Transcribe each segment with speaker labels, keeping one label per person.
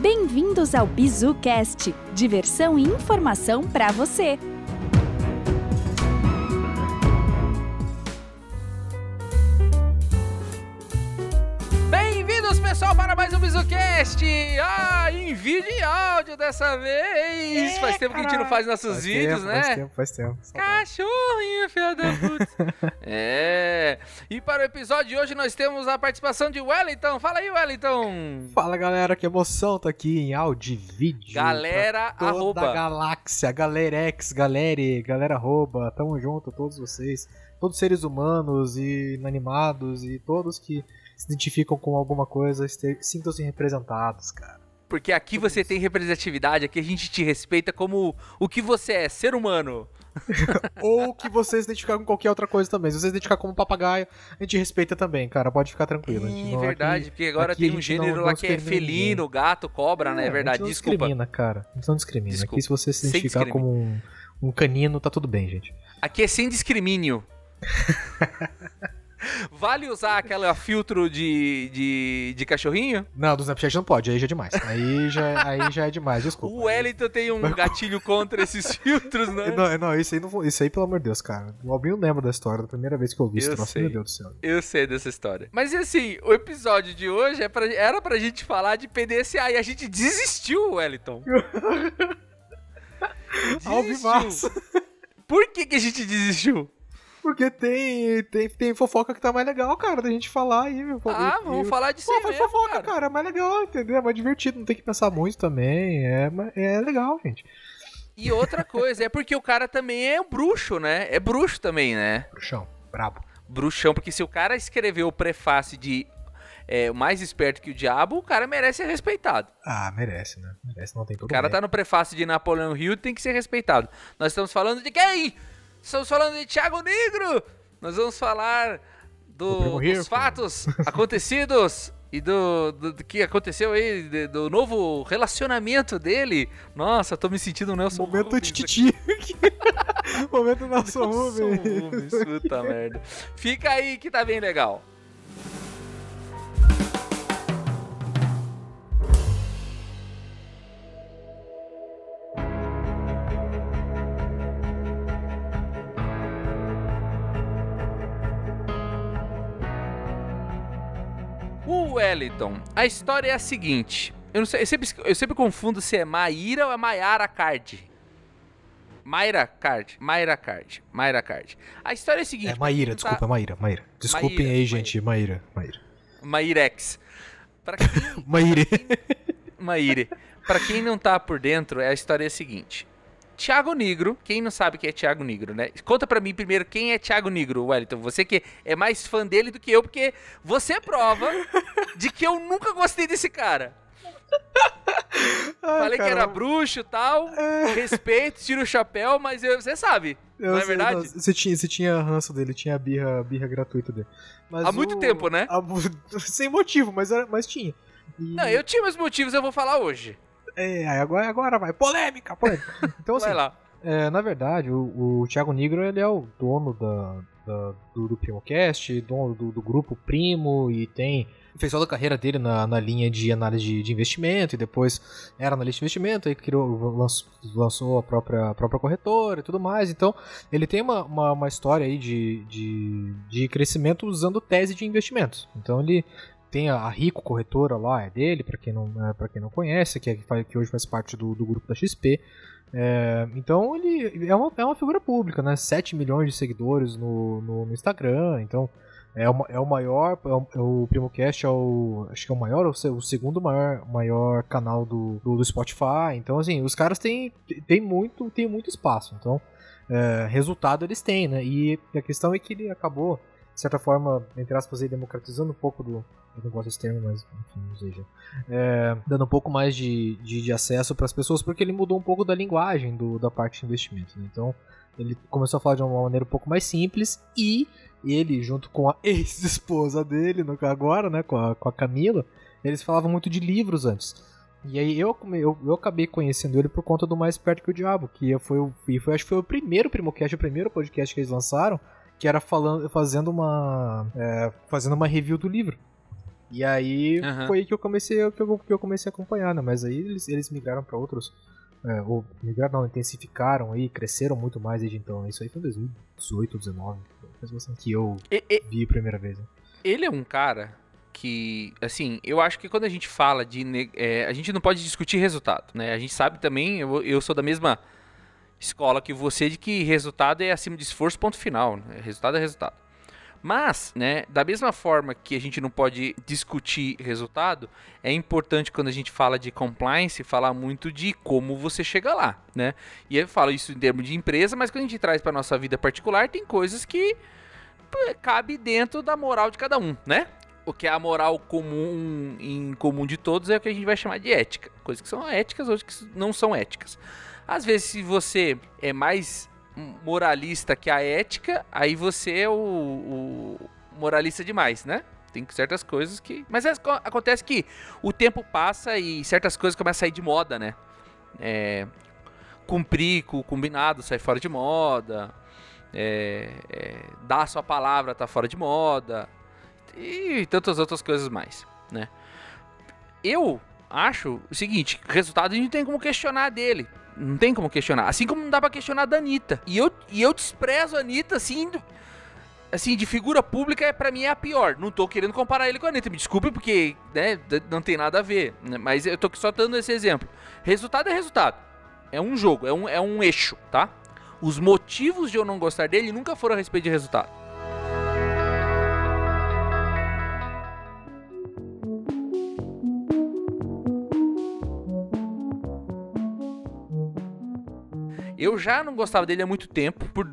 Speaker 1: Bem-vindos ao BizuCast, diversão e informação para você.
Speaker 2: Bem-vindos, pessoal, para mais um BizuCast! Ah, vídeo e áudio dessa vez! faz tempo que a gente não faz nossos
Speaker 3: Faz
Speaker 2: vídeos,
Speaker 3: tempo,
Speaker 2: né?
Speaker 3: Faz tempo, faz tempo.
Speaker 2: Cachorrinho, filha da puta. é. E para o episódio de hoje nós temos a participação de Wellington. Fala aí, Wellington.
Speaker 3: Fala galera, que emoção, tá aqui em áudio e vídeo.
Speaker 2: Galera,
Speaker 3: toda
Speaker 2: arroba.
Speaker 3: a galáxia, Galerex, galere, galera arroba, tamo junto, todos vocês, todos seres humanos e inanimados e todos que se identificam com alguma coisa, sintam-se representados, cara.
Speaker 2: Porque aqui você tem representatividade, aqui a gente te respeita como o que você é, ser humano.
Speaker 3: Ou que você se identificar com qualquer outra coisa também. Se você se identificar como papagaio, a gente respeita também, cara, pode ficar tranquilo. a
Speaker 2: É
Speaker 3: não-
Speaker 2: verdade,
Speaker 3: aqui-
Speaker 2: porque agora
Speaker 3: a
Speaker 2: tem um
Speaker 3: não-
Speaker 2: gênero
Speaker 3: não
Speaker 2: lá que é felino, gato, cobra, né? É
Speaker 3: a
Speaker 2: verdade,
Speaker 3: gente não
Speaker 2: desculpa.
Speaker 3: discrimina, cara. A gente não discrimina.
Speaker 2: Desculpa.
Speaker 3: Aqui se você se identificar como um, um canino, tá tudo bem, gente.
Speaker 2: Aqui é sem discrimínio. vale usar aquela filtro de, de, de cachorrinho?
Speaker 3: Não, do Snapchat não pode, aí já é demais. Aí já, aí já é demais, desculpa.
Speaker 2: O Wellington tem um gatilho contra esses filtros, né?
Speaker 3: Não, não, isso aí, não, isso aí, pelo amor de Deus, cara. O Albinho lembra da história, da primeira vez que eu vi troço.
Speaker 2: sei.
Speaker 3: Meu Deus do céu.
Speaker 2: Eu sei dessa história. Mas assim, o episódio de hoje é pra- era pra gente falar de PDCA e a gente desistiu, Wellington.
Speaker 3: Alvivaço.
Speaker 2: Por que, que a gente desistiu?
Speaker 3: Porque tem, tem, tem fofoca que tá mais legal, cara, da gente falar aí, meu.
Speaker 2: Ah,
Speaker 3: E-
Speaker 2: vamos
Speaker 3: e-
Speaker 2: falar de
Speaker 3: Pô, faz
Speaker 2: mesmo,
Speaker 3: fofoca,
Speaker 2: cara.
Speaker 3: cara. é mais legal, entendeu? É mais divertido, não tem que pensar muito também. É, é legal, gente.
Speaker 2: E outra coisa, é porque o cara também é um bruxo, né? É bruxo também, né?
Speaker 3: Bruxão, brabo.
Speaker 2: bruxão, porque se o cara escreveu o prefácio de é, mais esperto que o diabo, o cara merece ser respeitado.
Speaker 3: Ah, merece, né? Merece, não tem todo
Speaker 2: O cara tá no prefácio de Napoleão Hill tem que ser respeitado. Nós estamos falando de quem? Estamos falando de Thiago Negro! Nós vamos falar do- dos fatos acontecidos e do, do- do que aconteceu aí, de- do novo relacionamento dele. Nossa, tô me sentindo um Nelson
Speaker 3: Momento
Speaker 2: Rubens
Speaker 3: tititi. Momento Nelson
Speaker 2: Nelson
Speaker 3: Rubens.
Speaker 2: Rubens, puta merda. Fica aí que tá bem legal. Wellington, a história é a seguinte. Eu, sei, eu, sempre, eu sempre confundo se é Maíra ou é Maiara Card. Mayra Card, Mayra Card, Mayra Card. A história é a seguinte.
Speaker 3: É Maíra,
Speaker 2: não
Speaker 3: desculpa, é Maíra, Maíra. Desculpem
Speaker 2: Maíra,
Speaker 3: aí,
Speaker 2: Maíra.
Speaker 3: gente, Maíra, Maíra.
Speaker 2: Tá, Mairex. Pra quem,
Speaker 3: Maíra.
Speaker 2: Maíre, pra quem não tá por dentro, a história é a seguinte. Thiago Negro, quem não sabe quem é Thiago Negro, né? Conta pra mim primeiro quem é Thiago Negro, Wellington. Você que é mais fã dele do que eu, porque você é prova de que eu nunca gostei desse cara.
Speaker 3: Ai,
Speaker 2: Falei que
Speaker 3: cara,
Speaker 2: era bruxo e tal, respeito, tiro o chapéu, mas eu- você sabe,
Speaker 3: eu
Speaker 2: não é
Speaker 3: sei,
Speaker 2: verdade?
Speaker 3: não, Você tinha, você tinha ranço dele, tinha a birra, birra gratuita dele. Mas
Speaker 2: Há muito tempo, né?
Speaker 3: a- sem motivo, mas, era, mas tinha. E-
Speaker 2: Não, eu tinha meus motivos, eu vou falar hoje.
Speaker 3: É, agora, agora vai. Polêmica, polêmica. Então, assim,
Speaker 2: Vai lá.
Speaker 3: é, na verdade, o, o Thiago Negro, ele é o dono da, da- do, do PrimoCast, dono do, do grupo Primo, e tem... Fez toda a carreira dele na, na linha de análise de, de investimento, e depois era analista de investimento, aí criou, lançou, lançou a própria, a própria corretora e tudo mais. Então, ele tem uma, uma, uma história aí de, de, de crescimento usando tese de investimentos. Então, ele tem a, Rico Corretora lá, é dele, para quem, não, é, quem não conhece, que, é, que hoje faz parte do, do grupo da XP. É, então ele é uma, é uma figura pública, né? 7 milhões de seguidores no, no, no Instagram, então é, uma, é o maior, é o, é o PrimoCast é o, acho que é o maior, o segundo maior, maior canal do, do, do Spotify, então assim, os caras têm, têm, muito, têm muito espaço, então é, resultado eles têm, né? E a questão é que ele acabou, de certa forma, entre aspas, aí, democratizando um pouco do, eu não gosto desse termo, mas enfim, não seja. É, dando um pouco mais de, de, de acesso para as pessoas, porque ele mudou um pouco da linguagem do, da parte de investimento. né? Então, ele começou a falar de uma maneira um pouco mais simples e ele, junto com a ex-esposa dele, agora, né, com a, com a Camila, eles falavam muito de livros antes. E aí eu, eu, eu acabei conhecendo ele por conta do Mais Perto que o Diabo, que foi, foi acho que foi o primeiro Primocast, o primeiro podcast que eles lançaram, que era falando, fazendo uma é, fazendo uma review do livro. E aí
Speaker 2: Aham.
Speaker 3: foi aí que eu comecei que eu, que eu comecei a acompanhar, né? Mas aí eles, eles migraram pra outros é, ou migraram não, intensificaram aí, cresceram muito mais desde então. Isso aí foi em 2018, 2019, faz bastante que eu
Speaker 2: E- e-
Speaker 3: vi a primeira vez. Né?
Speaker 2: ele é um cara que, assim, eu acho que quando a gente fala de. é, a gente não pode discutir resultado, né? A gente sabe também, eu, eu sou da mesma escola que você, de que resultado é acima de esforço, ponto final. Né? Resultado é resultado. Mas, né, da mesma forma que a gente não pode discutir resultado, é importante quando a gente fala de compliance, falar muito de como você chega lá, né? E eu falo isso em termos de empresa, mas quando a gente traz para nossa vida particular, tem coisas que cabe dentro da moral de cada um, né? O que é a moral comum em comum de todos é o que a gente vai chamar de ética. Coisas que são éticas, outras que não são éticas. Às vezes, se você é mais moralista que a ética, aí você é o, o moralista demais, né? Tem certas coisas que. Mas é- acontece que o tempo passa e certas coisas começam a sair de moda, né? É, cumprir com o combinado sai fora de moda. É, é, dar a sua palavra tá fora de moda. E tantas outras coisas mais, né? Eu acho o seguinte: resultado a gente não tem como questionar dele. Não tem como questionar. Assim como não dá pra questionar da Anitta. E eu, e eu desprezo a Anitta, assim. Assim, de figura pública, é para mim é a pior. Não tô querendo comparar ele com a Anitta. Me desculpe, porque né, não tem nada a ver. né? Mas eu tô só dando esse exemplo. Resultado é resultado. É um jogo, é um, é um eixo, tá? Os motivos de eu não gostar dele nunca foram a respeito de resultado. Eu já não gostava dele há muito tempo por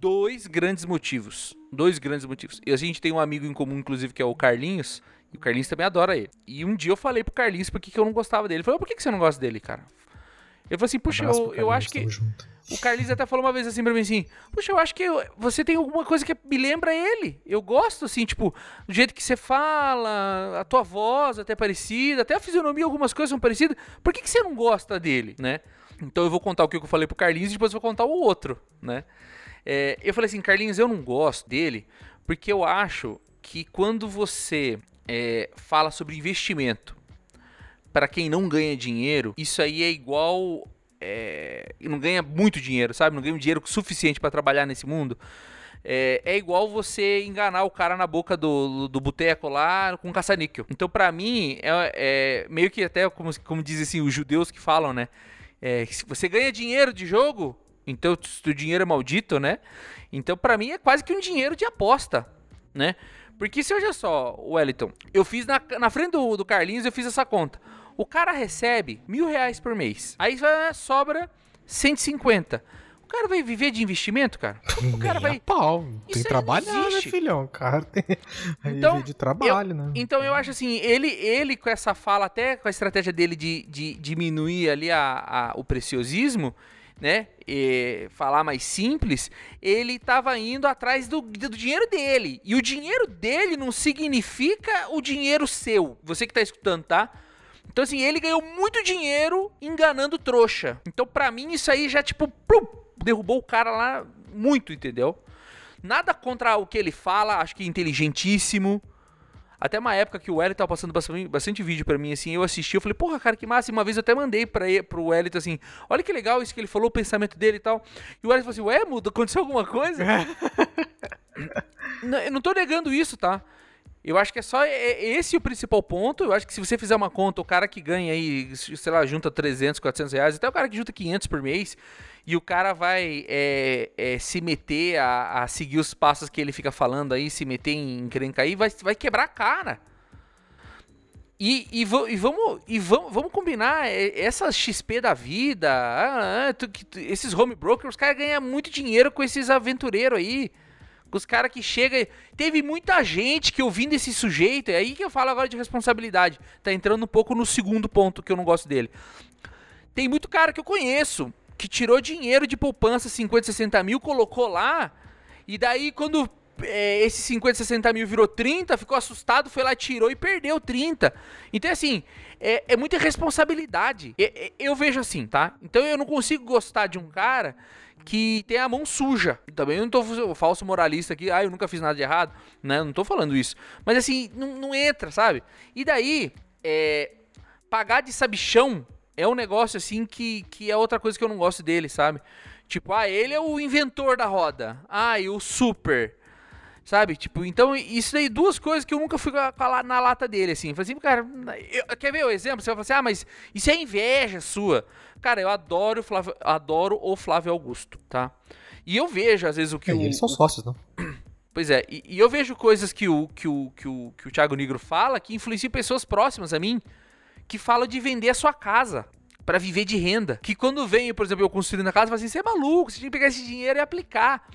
Speaker 2: dois grandes motivos. Dois grandes motivos. E a gente tem um amigo em comum, inclusive, que é o Carlinhos. E o Carlinhos também adora ele. E um dia eu falei pro Carlinhos por que, eu não gostava dele. Ele falou, por que, você não gosta dele, cara? Ele falou assim, puxa, eu, eu acho que. O Carlinhos até falou uma vez assim pra mim assim: Puxa, eu acho que eu- você tem alguma coisa que me lembra ele. Eu gosto, assim, tipo, do jeito que você fala, a tua voz até é parecida, até a fisionomia, algumas coisas são parecidas. Por que, que você não gosta dele, né? Então eu vou contar o que eu falei pro Carlinhos e depois eu vou contar o outro, né? É, eu falei assim, Carlinhos, eu não gosto dele porque eu acho que quando você é, fala sobre investimento para quem não ganha dinheiro, isso aí é igual é, não ganha muito dinheiro, sabe? Não ganha dinheiro suficiente para trabalhar nesse mundo. É, é igual você enganar o cara na boca do, do boteco lá com caça-níquel. Então, pra mim, é, é meio que até como, como dizem assim, os judeus que falam, né? É, se você ganha dinheiro de jogo, então o dinheiro é maldito, né? Então, pra mim, é quase que um dinheiro de aposta, né? Porque se olha só, Wellington, eu fiz na, na frente do, do Carlinhos, eu fiz essa conta. O cara recebe mil reais por mês. Aí sobra 150. O cara vai viver de investimento, cara? O cara vai.
Speaker 3: pau. Tem
Speaker 2: não
Speaker 3: né, filhão? Cara tem
Speaker 2: Então,
Speaker 3: de trabalho, né?
Speaker 2: Então eu acho assim, ele, ele com essa fala, até com a estratégia dele de, de diminuir ali a, a- o preciosismo, né? E falar mais simples, ele tava indo atrás do, do dinheiro dele. E o dinheiro dele não significa o dinheiro seu. Você que tá escutando, tá? Então, assim, ele ganhou muito dinheiro enganando trouxa. Então, pra mim, isso aí já, tipo, plum, derrubou o cara lá muito, entendeu? Nada contra o que ele fala, acho que inteligentíssimo. Até uma época que o Wellington tava passando bastante, bastante vídeo pra mim, assim, eu assisti, eu falei, porra, cara, que massa. E uma vez eu até mandei pra ele, pro Wellington, assim, olha que legal isso que ele falou, o pensamento dele e tal. E o Wellington falou assim, ué, muda, aconteceu alguma coisa? não, eu não tô negando isso, tá? Eu acho que é só é- é esse o principal ponto. Eu acho que se você fizer uma conta, o cara que ganha aí, sei lá, junta 300, 400 reais, até o cara que junta 500 por mês, e o cara vai é, é, se meter a, a seguir os passos que ele fica falando aí, se meter em encrenca aí, vai, vai quebrar a cara. E, e, e vamos, e vamos, vamos combinar, é, essas XP da vida, ah, ah, tu- esses home brokers, os caras ganham muito dinheiro com esses aventureiros aí. Os caras que chegam. Teve muita gente que ouvindo esse sujeito, é aí que eu falo agora de responsabilidade. Tá entrando um pouco no segundo ponto que eu não gosto dele. Tem muito cara que eu conheço que tirou dinheiro de poupança, 50, 60 mil, colocou lá. E daí, quando é, esses 50, 60 mil virou 30, ficou assustado, foi lá, tirou e perdeu 30. Então, assim, é, é muita responsabilidade. eu vejo assim, tá? Então eu não consigo gostar de um cara que tem a mão suja. Também eu não tô falso moralista aqui, ah, eu nunca fiz nada de errado, né? Não tô falando isso. Mas assim, não, não entra, sabe? E daí, é, pagar de sabichão é um negócio assim que, que é outra coisa que eu não gosto dele, sabe? Tipo, ah, ele é o inventor da roda. Ah, e o super. Sabe? Tipo, então isso daí, duas coisas que eu nunca fui na lata dele, assim. Falei assim, cara, eu, quer ver o exemplo? Você vai falar assim, ah, mas isso é inveja sua. Cara, eu adoro, Flávio, adoro o Flávio Augusto, tá? E eu vejo, às vezes, o que
Speaker 3: é,
Speaker 2: o.
Speaker 3: Eles são sócios, não?
Speaker 2: Pois é, e, e, eu vejo coisas que o, que, o, que, o, que o Thiago Negro fala que influenciam pessoas próximas a mim, que falam de vender a sua casa para viver de renda. Que quando vem, por exemplo, eu construindo a casa, fala assim: você é maluco, você tem que pegar esse dinheiro e aplicar.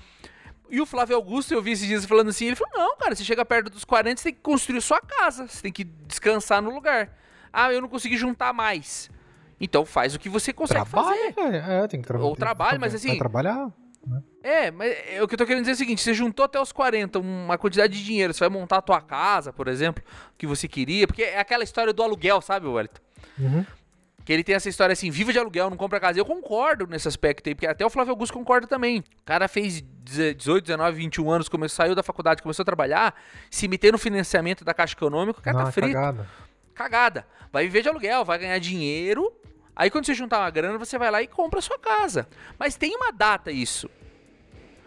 Speaker 2: E o Flávio Augusto, eu vi esses dias falando assim, ele falou, não, cara, você chega perto dos 40, você tem que construir sua casa, você tem que descansar no lugar. Ah, eu não consegui juntar mais. Então faz o que você consegue
Speaker 3: Trabalha,
Speaker 2: fazer.
Speaker 3: É, é tem que trabalhar.
Speaker 2: Ou trabalho, mas assim...
Speaker 3: Vai trabalhar. Né?
Speaker 2: É, mas é, o que eu tô querendo dizer é o seguinte, você juntou até os 40 uma quantidade de dinheiro, você vai montar a tua casa, por exemplo, que você queria, porque é aquela história do aluguel, sabe, Wellington?
Speaker 3: Uhum.
Speaker 2: Que ele tem essa história assim, viva de aluguel, não compra casa. Eu concordo nesse aspecto aí, porque até o Flávio Augusto concorda também. O cara fez 18, 19, 21 anos, começou, saiu da faculdade, começou a trabalhar, se meter no financiamento da Caixa Econômica, o cara não, tá frito.
Speaker 3: Cagada.
Speaker 2: Cagada. Vai viver de aluguel, vai ganhar dinheiro. Aí quando você juntar uma grana, você vai lá e compra a sua casa. Mas tem uma data isso.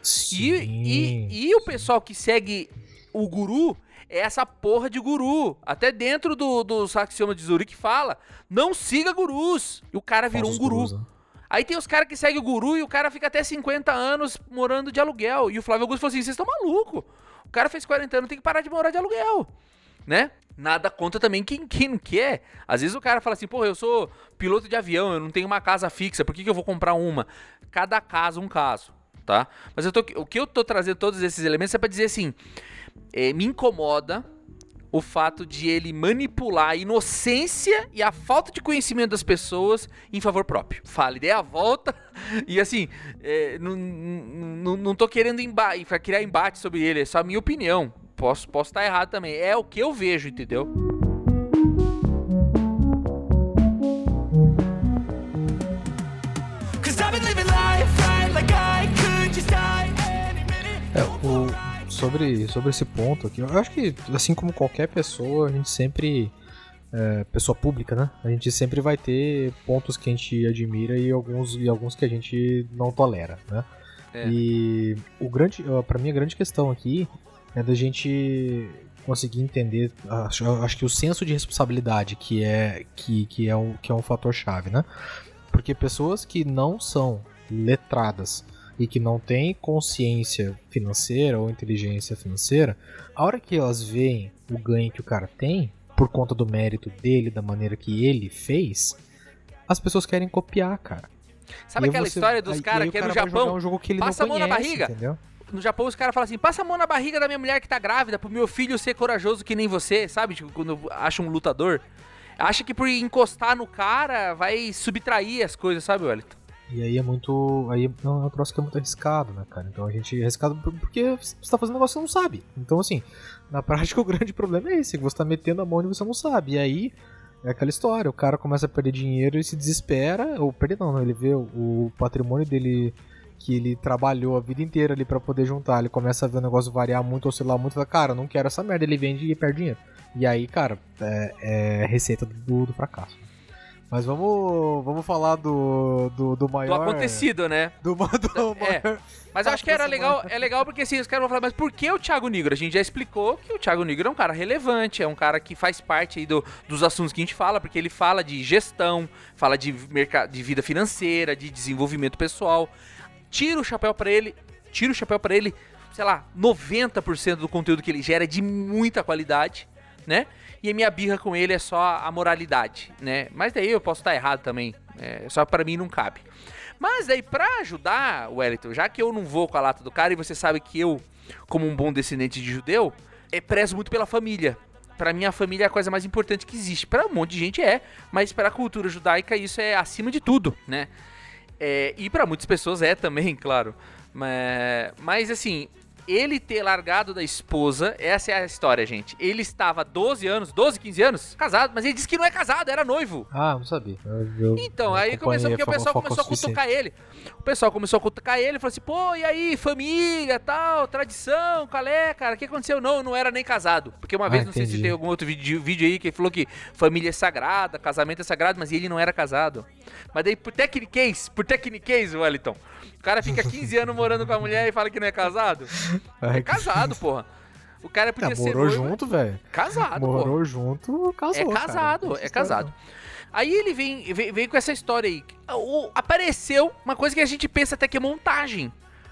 Speaker 3: Sim,
Speaker 2: e, e, e o pessoal que segue o guru é essa porra de guru. Até dentro do, do Saxioma de Zurich fala: não siga gurus. E o cara virou um guru. Gurus, né? Aí tem os caras que seguem o guru e o cara fica até 50 anos morando de aluguel. E o Flávio Augusto falou assim: vocês estão malucos. O cara fez 40 anos, tem que parar de morar de aluguel. Né? Nada conta também quem, quem não quer. Às vezes o cara fala assim, pô, eu sou piloto de avião, eu não tenho uma casa fixa, por que, que eu vou comprar uma? Cada caso um caso, tá? Mas eu tô, o que eu tô trazendo todos esses elementos é para dizer assim, é, me incomoda o fato de ele manipular a inocência e a falta de conhecimento das pessoas em favor próprio. Fale, dê a volta e assim, é, não, não, não tô querendo emba criar embate sobre ele, é só a minha opinião. Posso, posso estar errado também. É o que eu vejo, entendeu?
Speaker 3: Sobre, sobre esse ponto aqui, eu acho que, assim como qualquer pessoa, a gente sempre. É, pessoa pública, né? A gente sempre vai ter pontos que a gente admira e alguns, e alguns que a gente não tolera, né? É. E o grande, para mim a grande questão aqui é da gente conseguir entender, acho, acho que o senso de responsabilidade que é que, que é um que é um fator chave, né? Porque pessoas que não são letradas e que não têm consciência financeira ou inteligência financeira, a hora que elas veem o ganho que o cara tem, por conta do mérito dele, da maneira que ele fez, as pessoas querem copiar, cara.
Speaker 2: Sabe aquela você, história dos caras que é no Japão?
Speaker 3: Um jogo que ele
Speaker 2: passa
Speaker 3: não conhece,
Speaker 2: a mão na barriga.
Speaker 3: Entendeu?
Speaker 2: No Japão os caras falam assim: passa a mão na barriga da minha mulher que tá grávida, pro meu filho ser corajoso que nem você, sabe? Tipo, quando acha um lutador. Acha que por encostar no cara vai subtrair as coisas, sabe, Wellington?
Speaker 3: E aí é muito. Aí é um troço que é muito arriscado, né, cara? Então a gente é arriscado porque você tá fazendo um negócio que você não sabe. Então, assim, na prática o grande problema é esse, que você tá metendo a mão e você não sabe. E aí é aquela história, o cara começa a perder dinheiro e se desespera, ou perder não, não ele vê o patrimônio dele que ele trabalhou a vida inteira ali para poder juntar, ele começa a ver o negócio variar muito, oscilar muito, fala, cara, não quero essa merda, ele vende e perde dinheiro. E aí, cara, é, é receita do, do fracasso. Mas vamos, vamos falar do, do, do maior.
Speaker 2: Do acontecido, né?
Speaker 3: Do, do
Speaker 2: é.
Speaker 3: maior.
Speaker 2: Mas eu acho que era legal, é legal porque assim, os caras vão falar, mas por que o Thiago Negro? A gente já explicou que o Thiago Negro é um cara relevante, é um cara que faz parte aí do, dos assuntos que a gente fala, porque ele fala de gestão, fala de, mercado, de vida financeira, de desenvolvimento pessoal. Tira o chapéu para ele, tira o chapéu para ele, sei lá, 90% do conteúdo que ele gera é de muita qualidade, né? E a minha birra com ele é só a moralidade, né? Mas daí eu posso estar errado também, é, só para mim não cabe. Mas daí para ajudar, Wellington, já que eu não vou com a lata do cara e você sabe que eu, como um bom descendente de judeu, é, prezo muito pela família. Para mim a família é a coisa mais importante que existe. Para um monte de gente é, mas para a cultura judaica isso é acima de tudo, né? É, e para muitas pessoas é também, claro. Mas, mas assim, ele ter largado da esposa, essa é a história, gente. Ele estava 12 anos, 12, 15 anos, casado, mas ele disse que não é casado, era noivo.
Speaker 3: Ah, não sabia. Eu, eu
Speaker 2: Então, aí começou, porque o pessoal começou a cutucar ele. O pessoal começou a cutucar ele, falou assim, pô, e aí, família, tal, tradição, qual é, cara? O que aconteceu? Não, não era nem casado. Porque uma
Speaker 3: Ah,
Speaker 2: vez, não sei se
Speaker 3: entendi.
Speaker 2: tem algum outro vídeo, vídeo aí que falou que família é sagrada, casamento é sagrado, mas ele não era casado. Mas daí, por techniquez, por techniquez, Wellington, o cara fica 15 anos morando com a mulher e fala que não é casado? É casado, porra. O cara podia
Speaker 3: Ah,
Speaker 2: ser
Speaker 3: morou
Speaker 2: noivo,
Speaker 3: junto, velho.
Speaker 2: Casado, porra.
Speaker 3: Morou junto, casou.
Speaker 2: É
Speaker 3: cara.
Speaker 2: casado,
Speaker 3: Não
Speaker 2: é casado. Aí ele vem, vem, vem com essa história aí. O- apareceu uma coisa que a gente pensa até que é montagem.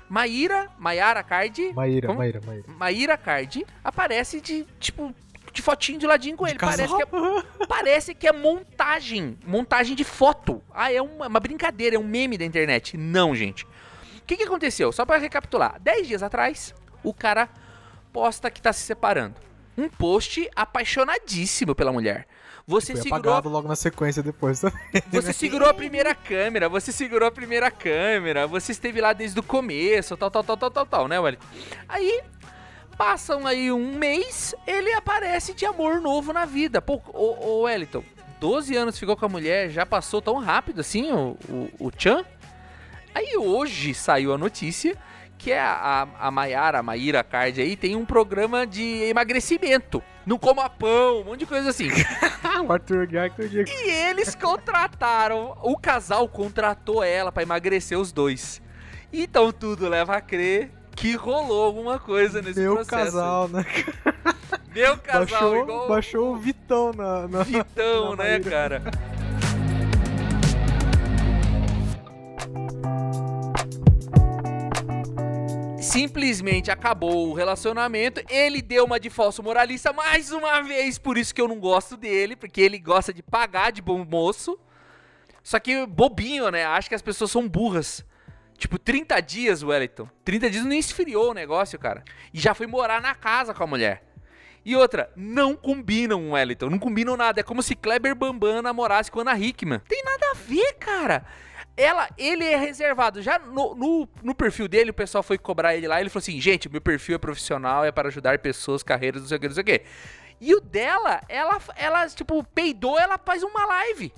Speaker 2: Maíra, Maiara Card,
Speaker 3: não. Maíra,
Speaker 2: Como?
Speaker 3: Maíra, Maíra.
Speaker 2: Maíra Card aparece de, tipo, de fotinho de ladinho com ele. Parece que, é, parece que é montagem. Montagem de foto. Ah, é uma, uma brincadeira, é um meme da internet. Não, gente. O que, que aconteceu? Só pra recapitular. Dez dias atrás, o cara posta que tá se separando. Um post apaixonadíssimo pela mulher. Você
Speaker 3: Foi
Speaker 2: segurou
Speaker 3: apagado logo na sequência depois também.
Speaker 2: você segurou a primeira câmera, você segurou a primeira câmera, você esteve lá desde o começo, tal, tal, tal, tal, tal, tal, né, Wellington? Aí, passam aí um mês, ele aparece de amor novo na vida. Pô, ô, ô Wellington, 12 anos ficou com a mulher, já passou tão rápido assim o, o, o Chan? Aí hoje saiu a notícia que é a, a, a Mayara, a Maíra Card aí, tem um programa de emagrecimento. Não coma pão, um monte de coisa assim.
Speaker 3: o Arthur.
Speaker 2: E eles contrataram, o casal contratou ela pra emagrecer os dois. Então tudo leva a crer que rolou alguma coisa nesse
Speaker 3: Meu
Speaker 2: processo.
Speaker 3: casal, né?
Speaker 2: Meu casal,
Speaker 3: baixou,
Speaker 2: igual
Speaker 3: baixou o Vitão na. na...
Speaker 2: Vitão,
Speaker 3: na
Speaker 2: né,
Speaker 3: Maíra.
Speaker 2: cara? Simplesmente acabou o relacionamento. Ele deu uma de falso moralista mais uma vez, por isso que eu não gosto dele, porque ele gosta de pagar de bom moço. Só que bobinho, né? Acho que as pessoas são burras. Tipo, 30 dias, Wellington. 30 dias nem esfriou o negócio, cara. E já foi morar na casa com a mulher. E outra, não combinam, Wellington. Não combinam nada. É como se Kleber Bambam namorasse com Ana Hickman. Tem nada a ver, cara. Ela, ele é reservado. Já no, no, no perfil dele, o pessoal foi cobrar ele lá. Ele falou assim: gente, meu perfil é profissional, é para ajudar pessoas, carreiras, não sei o que, não sei o que. E o dela, ela, ela, tipo, peidou, ela faz uma live.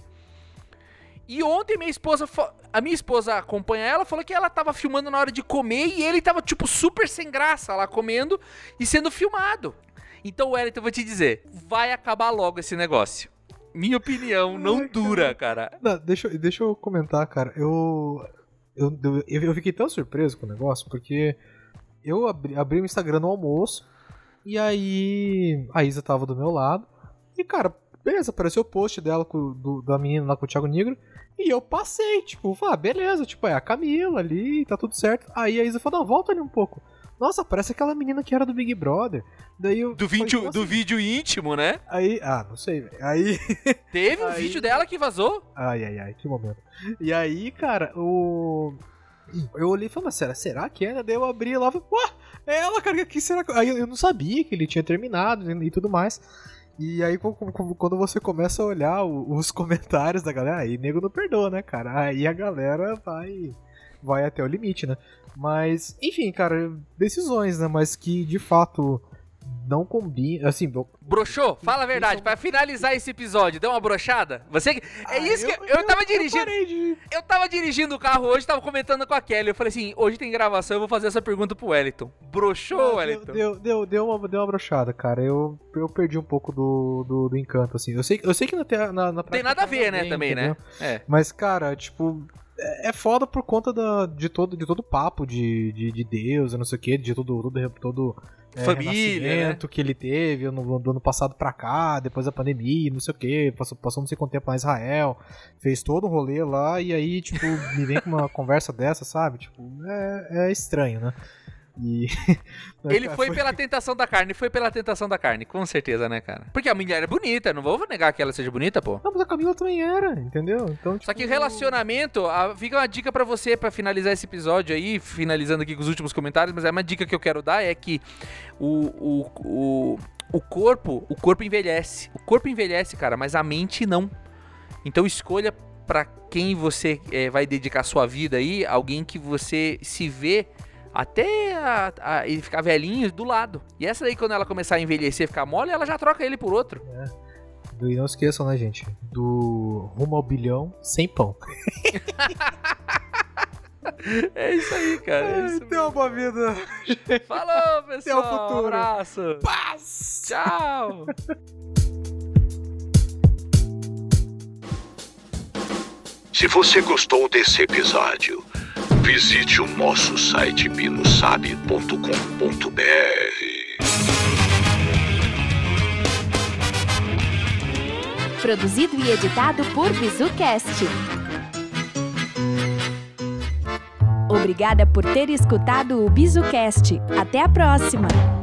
Speaker 2: E ontem minha esposa, a minha esposa acompanha ela, falou que ela tava filmando na hora de comer e ele tava, tipo, super sem graça lá comendo e sendo filmado. Então, Wellington, eu vou te dizer, vai acabar logo esse negócio. Minha opinião, não
Speaker 3: Ai,
Speaker 2: dura, cara.
Speaker 3: Não, deixa, eu- deixa eu comentar, cara. Eu, eu, eu, eu fiquei tão surpreso com o negócio, porque eu abri, abri o Instagram no almoço, e aí a Isa tava do meu lado, e cara, beleza, apareceu o post dela, com, do- da menina lá com o Thiago Negro, e eu passei, tipo, ah, beleza, tipo, é a Camila ali, tá tudo certo. Aí a Isa falou, não, volta ali um pouco. Nossa, parece aquela menina que era do Big Brother. Daí eu.
Speaker 2: Do vídeo,
Speaker 3: "Como
Speaker 2: do
Speaker 3: assim?"
Speaker 2: vídeo íntimo, né?
Speaker 3: Aí, ah, não sei, velho. Aí.
Speaker 2: Teve um
Speaker 3: Aí-
Speaker 2: vídeo dela que vazou.
Speaker 3: Ai, ai, ai, que momento. E aí, cara, o. Eu olhei e falei, mas será, será que é? Daí eu abri lá e falei, ué, é ela, cara, que será que. Aí eu não sabia que ele tinha terminado e tudo mais. E aí, quando você começa a olhar os comentários da galera, aí nego não perdoa, né, cara? Aí a galera vai, vai até o limite, né? Mas, enfim, cara, decisões, né? Mas que de fato não combinam. Assim, eu-
Speaker 2: Broxou? Fala a verdade, pra finalizar esse episódio, deu uma brochada? Você que- É
Speaker 3: Ah,
Speaker 2: isso que eu, tava dirigindo.
Speaker 3: parei de-
Speaker 2: Eu tava dirigindo o carro hoje, tava comentando com a Kelly. Eu falei assim: hoje tem gravação, eu vou fazer essa pergunta pro Wellington. Broxou,
Speaker 3: Ah,
Speaker 2: Wellington?
Speaker 3: Deu, deu, deu, uma, deu uma brochada, cara. Eu, eu perdi um pouco do, do, do encanto, assim. Eu sei, eu sei que na, na, na
Speaker 2: Tem nada a ver, né, também, né? É.
Speaker 3: Mas, cara, tipo, é, é foda por conta da, de, todo, de todo o papo de, de, de Deus, eu não sei o que, de todo, todo, todo é,
Speaker 2: Família, né?
Speaker 3: que ele teve no, do ano passado pra cá, depois da pandemia, não sei o que, passou, passou não sei quanto tempo lá em Israel, fez todo um rolê lá, e aí, tipo, me vem com uma conversa dessa, sabe? Tipo, é, é estranho, né? E.
Speaker 2: Ele foi pela tentação da carne, foi pela tentação da carne, com certeza, né, cara? Porque a mulher é bonita, não vou negar que ela seja bonita, pô.
Speaker 3: Não, mas a Camila também era, entendeu? Então, tipo,
Speaker 2: Só que relacionamento, ah, fica uma dica pra você pra finalizar esse episódio aí, finalizando aqui com os últimos comentários, mas é uma dica que eu quero dar é que o, o, o, o corpo, o corpo envelhece. O corpo envelhece, cara, mas a mente não. Então escolha pra quem você eh, vai dedicar sua vida aí, alguém que você se vê até a, a, ele ficar velhinho do lado. E essa daí, quando ela começar a envelhecer e ficar mole, ela já troca ele por outro.
Speaker 3: E não esqueçam, né, gente? Do rumo ao bilhão sem pão.
Speaker 2: É isso aí, cara. É isso
Speaker 3: Tenha uma boa vida.
Speaker 2: Falou, pessoal.
Speaker 3: Até o futuro.
Speaker 2: abraço.
Speaker 3: Paz!
Speaker 2: Tchau.
Speaker 4: Se você gostou desse episódio, visite o nosso site binosabe.com.br.
Speaker 1: Produzido e editado por BizuCast. Obrigada por ter escutado o BizuCast. Até a próxima!